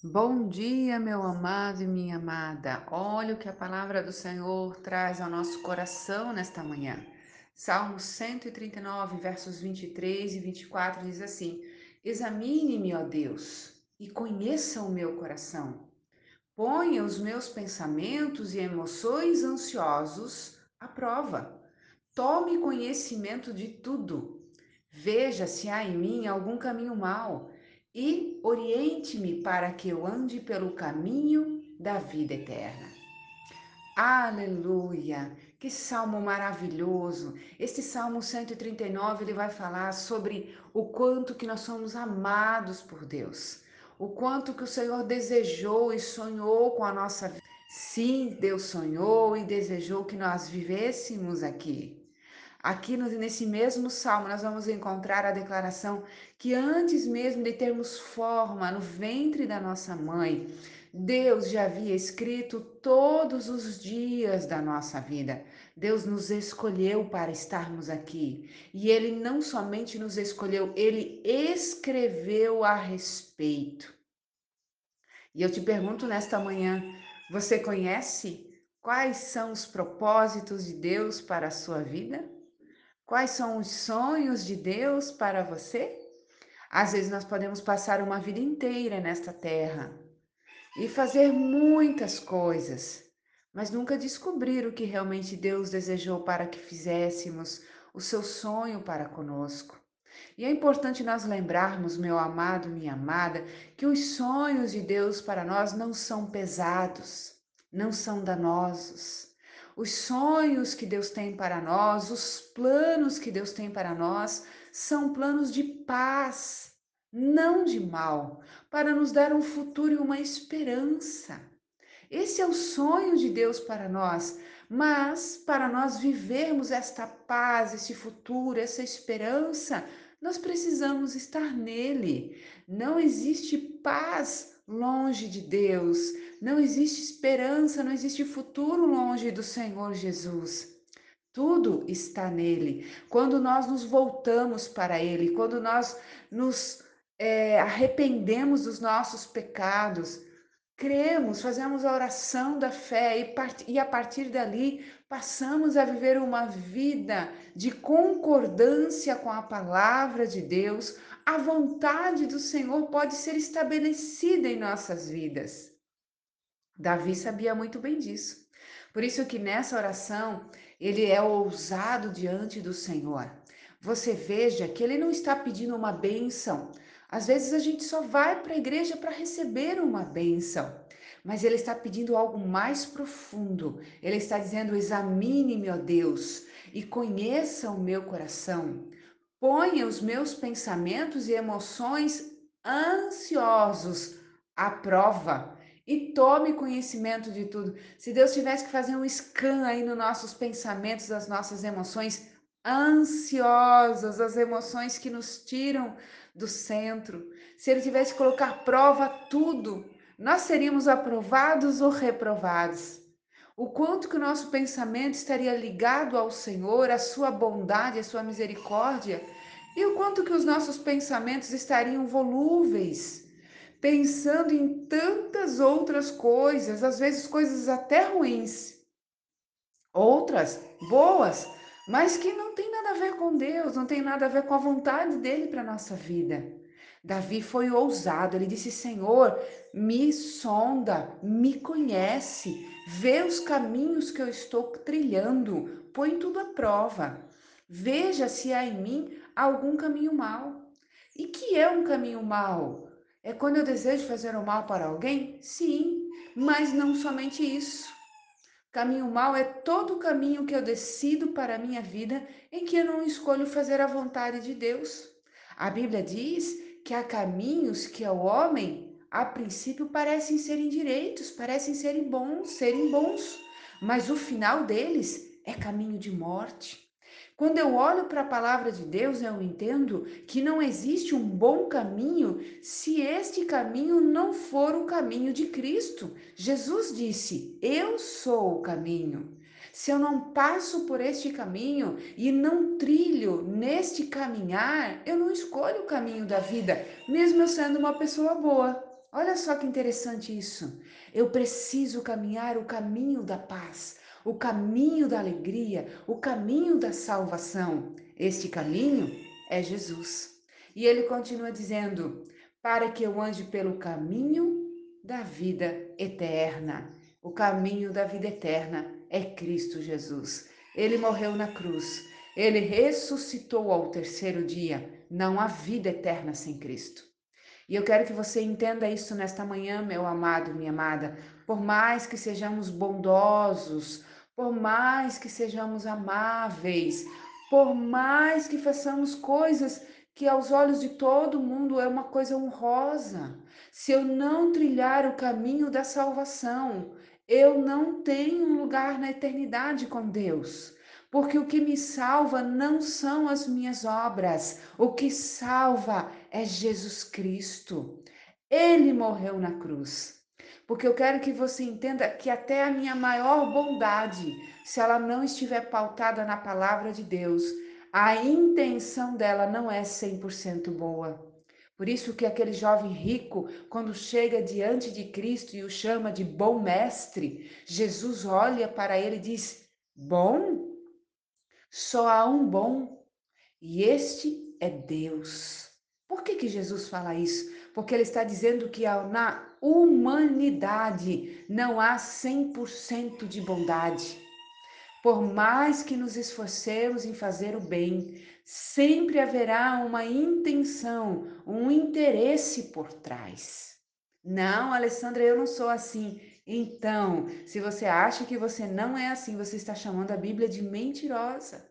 Bom dia, meu amado e minha amada. Olha o que a palavra do Senhor traz ao nosso coração nesta manhã. Salmo 139, versos 23 e 24 diz assim: Examine-me, ó Deus, e conheça o meu coração. Ponha os meus pensamentos e emoções ansiosos à prova. Tome conhecimento de tudo. Veja se há em mim algum caminho mau e oriente-me para que eu ande pelo caminho da vida eterna. Aleluia! Que salmo maravilhoso! Este Salmo 139, ele vai falar sobre o quanto que nós somos amados por Deus. O quanto que o Senhor desejou e sonhou com a nossa vida. Sim, Deus sonhou e desejou que nós vivêssemos aqui. Aqui nesse mesmo salmo, nós vamos encontrar a declaração que antes mesmo de termos forma no ventre da nossa mãe, Deus já havia escrito todos os dias da nossa vida. Deus nos escolheu para estarmos aqui. E Ele não somente nos escolheu, Ele escreveu a respeito. E eu te pergunto nesta manhã: você conhece quais são os propósitos de Deus para a sua vida? Quais são os sonhos de Deus para você? Às vezes nós podemos passar uma vida inteira nesta terra e fazer muitas coisas, mas nunca descobrir o que realmente Deus desejou para que fizéssemos, o seu sonho para conosco. E é importante nós lembrarmos, meu amado, minha amada, que os sonhos de Deus para nós não são pesados, não são danosos os sonhos que Deus tem para nós, os planos que Deus tem para nós, são planos de paz, não de mal, para nos dar um futuro e uma esperança. Esse é o sonho de Deus para nós, mas para nós vivermos esta paz, esse futuro, essa esperança, nós precisamos estar nele. Não existe paz longe de Deus. Não existe esperança, não existe futuro longe do Senhor Jesus. Tudo está nele. Quando nós nos voltamos para Ele, quando nós nos é, arrependemos dos nossos pecados, cremos, fazemos a oração da fé e, e a partir dali passamos a viver uma vida de concordância com a palavra de Deus, a vontade do Senhor pode ser estabelecida em nossas vidas. Davi sabia muito bem disso. Por isso que nessa oração ele é ousado diante do Senhor. Você veja que ele não está pedindo uma bênção. Às vezes a gente só vai para a igreja para receber uma bênção, mas ele está pedindo algo mais profundo. Ele está dizendo: examine-me, ó Deus, e conheça o meu coração. Ponha os meus pensamentos e emoções ansiosos à prova e tome conhecimento de tudo. Se Deus tivesse que fazer um scan aí nos nossos pensamentos, das nossas emoções ansiosas, as emoções que nos tiram do centro, se Ele tivesse que colocar prova a tudo, nós seríamos aprovados ou reprovados. O quanto que o nosso pensamento estaria ligado ao Senhor, à sua bondade, à sua misericórdia, e o quanto que os nossos pensamentos estariam volúveis, pensando em tantas outras coisas, às vezes coisas até ruins, outras boas, mas que não tem nada a ver com Deus, não tem nada a ver com a vontade dele para nossa vida. Davi foi ousado, ele disse: Senhor, me sonda, me conhece, vê os caminhos que eu estou trilhando, põe tudo à prova. Veja se há em mim algum caminho mau. E que é um caminho mau? É quando eu desejo fazer o mal para alguém? Sim, mas não somente isso. Caminho mau é todo o caminho que eu decido para a minha vida em que eu não escolho fazer a vontade de Deus. A Bíblia diz que há caminhos que ao homem, a princípio, parecem serem direitos, parecem serem bons, serem bons, mas o final deles é caminho de morte. Quando eu olho para a palavra de Deus, eu entendo que não existe um bom caminho se este caminho não for o caminho de Cristo. Jesus disse: Eu sou o caminho. Se eu não passo por este caminho e não trilho neste caminhar, eu não escolho o caminho da vida, mesmo eu sendo uma pessoa boa. Olha só que interessante isso. Eu preciso caminhar o caminho da paz, o caminho da alegria, o caminho da salvação. Este caminho é Jesus. E ele continua dizendo: para que eu ande pelo caminho da vida eterna. O caminho da vida eterna é Cristo Jesus. Ele morreu na cruz. Ele ressuscitou ao terceiro dia. Não há vida eterna sem Cristo. E eu quero que você entenda isso nesta manhã, meu amado, minha amada. Por mais que sejamos bondosos, por mais que sejamos amáveis, por mais que façamos coisas que aos olhos de todo mundo é uma coisa honrosa, se eu não trilhar o caminho da salvação, eu não tenho um lugar na eternidade com Deus. Porque o que me salva não são as minhas obras, o que salva é Jesus Cristo. Ele morreu na cruz. Porque eu quero que você entenda que até a minha maior bondade, se ela não estiver pautada na palavra de Deus, a intenção dela não é 100% boa. Por isso que aquele jovem rico, quando chega diante de Cristo e o chama de bom mestre, Jesus olha para ele e diz: "Bom? Só há um bom, e este é Deus." Por que, que Jesus fala isso? Porque ele está dizendo que na humanidade não há 100% de bondade. Por mais que nos esforcemos em fazer o bem, sempre haverá uma intenção, um interesse por trás. Não, Alessandra, eu não sou assim. Então, se você acha que você não é assim, você está chamando a Bíblia de mentirosa.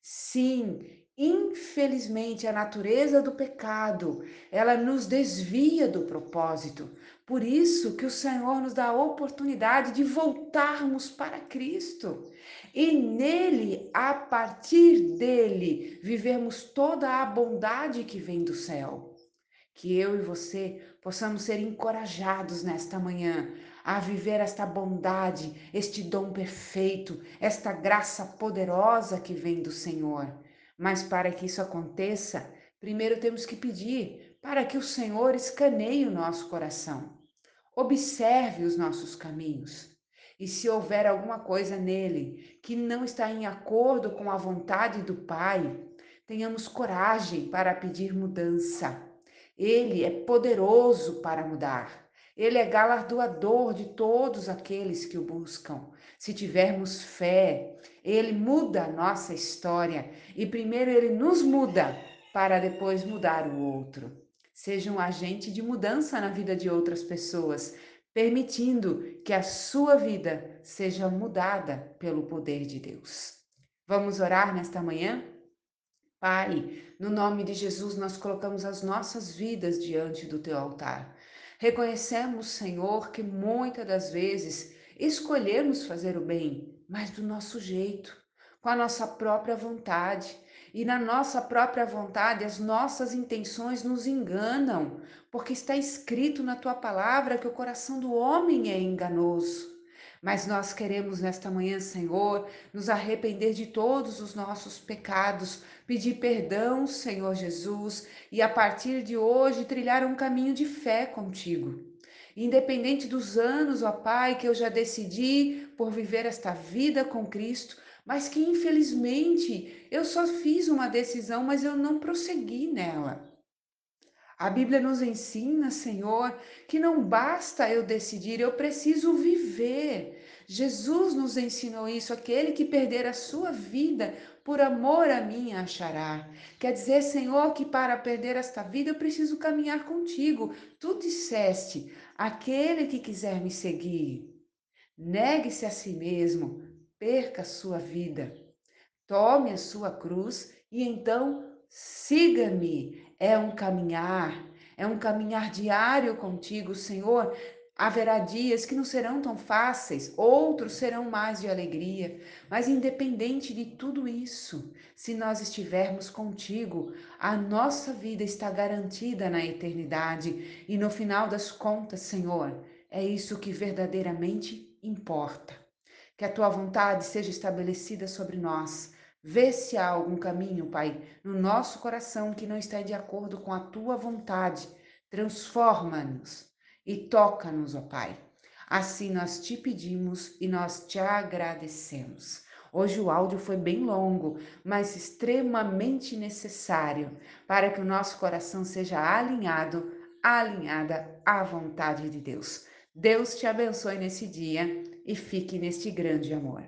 Sim, Infelizmente, a natureza do pecado, ela nos desvia do propósito. Por isso que o Senhor nos dá a oportunidade de voltarmos para Cristo. E nele, a partir dele, vivermos toda a bondade que vem do céu. Que eu e você possamos ser encorajados nesta manhã a viver esta bondade, este dom perfeito, esta graça poderosa que vem do Senhor. Mas para que isso aconteça, primeiro temos que pedir para que o Senhor escaneie o nosso coração, observe os nossos caminhos. E se houver alguma coisa nele que não está em acordo com a vontade do Pai, tenhamos coragem para pedir mudança. Ele é poderoso para mudar. Ele é galardoador de todos aqueles que o buscam. Se tivermos fé, ele muda a nossa história e primeiro ele nos muda para depois mudar o outro. Seja um agente de mudança na vida de outras pessoas, permitindo que a sua vida seja mudada pelo poder de Deus. Vamos orar nesta manhã? Pai, no nome de Jesus, nós colocamos as nossas vidas diante do teu altar. Reconhecemos, Senhor, que muitas das vezes escolhemos fazer o bem, mas do nosso jeito, com a nossa própria vontade. E na nossa própria vontade, as nossas intenções nos enganam, porque está escrito na tua palavra que o coração do homem é enganoso. Mas nós queremos nesta manhã, Senhor, nos arrepender de todos os nossos pecados, pedir perdão, Senhor Jesus, e a partir de hoje trilhar um caminho de fé contigo. Independente dos anos, ó Pai, que eu já decidi por viver esta vida com Cristo, mas que infelizmente eu só fiz uma decisão, mas eu não prossegui nela. A Bíblia nos ensina, Senhor, que não basta eu decidir, eu preciso viver. Jesus nos ensinou isso, aquele que perder a sua vida por amor a mim achará. Quer dizer, Senhor, que para perder esta vida eu preciso caminhar contigo. Tu disseste: aquele que quiser me seguir, negue-se a si mesmo, perca a sua vida, tome a sua cruz e então siga-me. É um caminhar, é um caminhar diário contigo, Senhor. Haverá dias que não serão tão fáceis, outros serão mais de alegria, mas independente de tudo isso, se nós estivermos contigo, a nossa vida está garantida na eternidade e no final das contas, Senhor, é isso que verdadeiramente importa. Que a tua vontade seja estabelecida sobre nós. Vê se há algum caminho, Pai, no nosso coração que não está de acordo com a tua vontade. Transforma-nos e toca-nos, ó Pai. Assim nós te pedimos e nós te agradecemos. Hoje o áudio foi bem longo, mas extremamente necessário para que o nosso coração seja alinhado, alinhada à vontade de Deus. Deus te abençoe nesse dia e fique neste grande amor.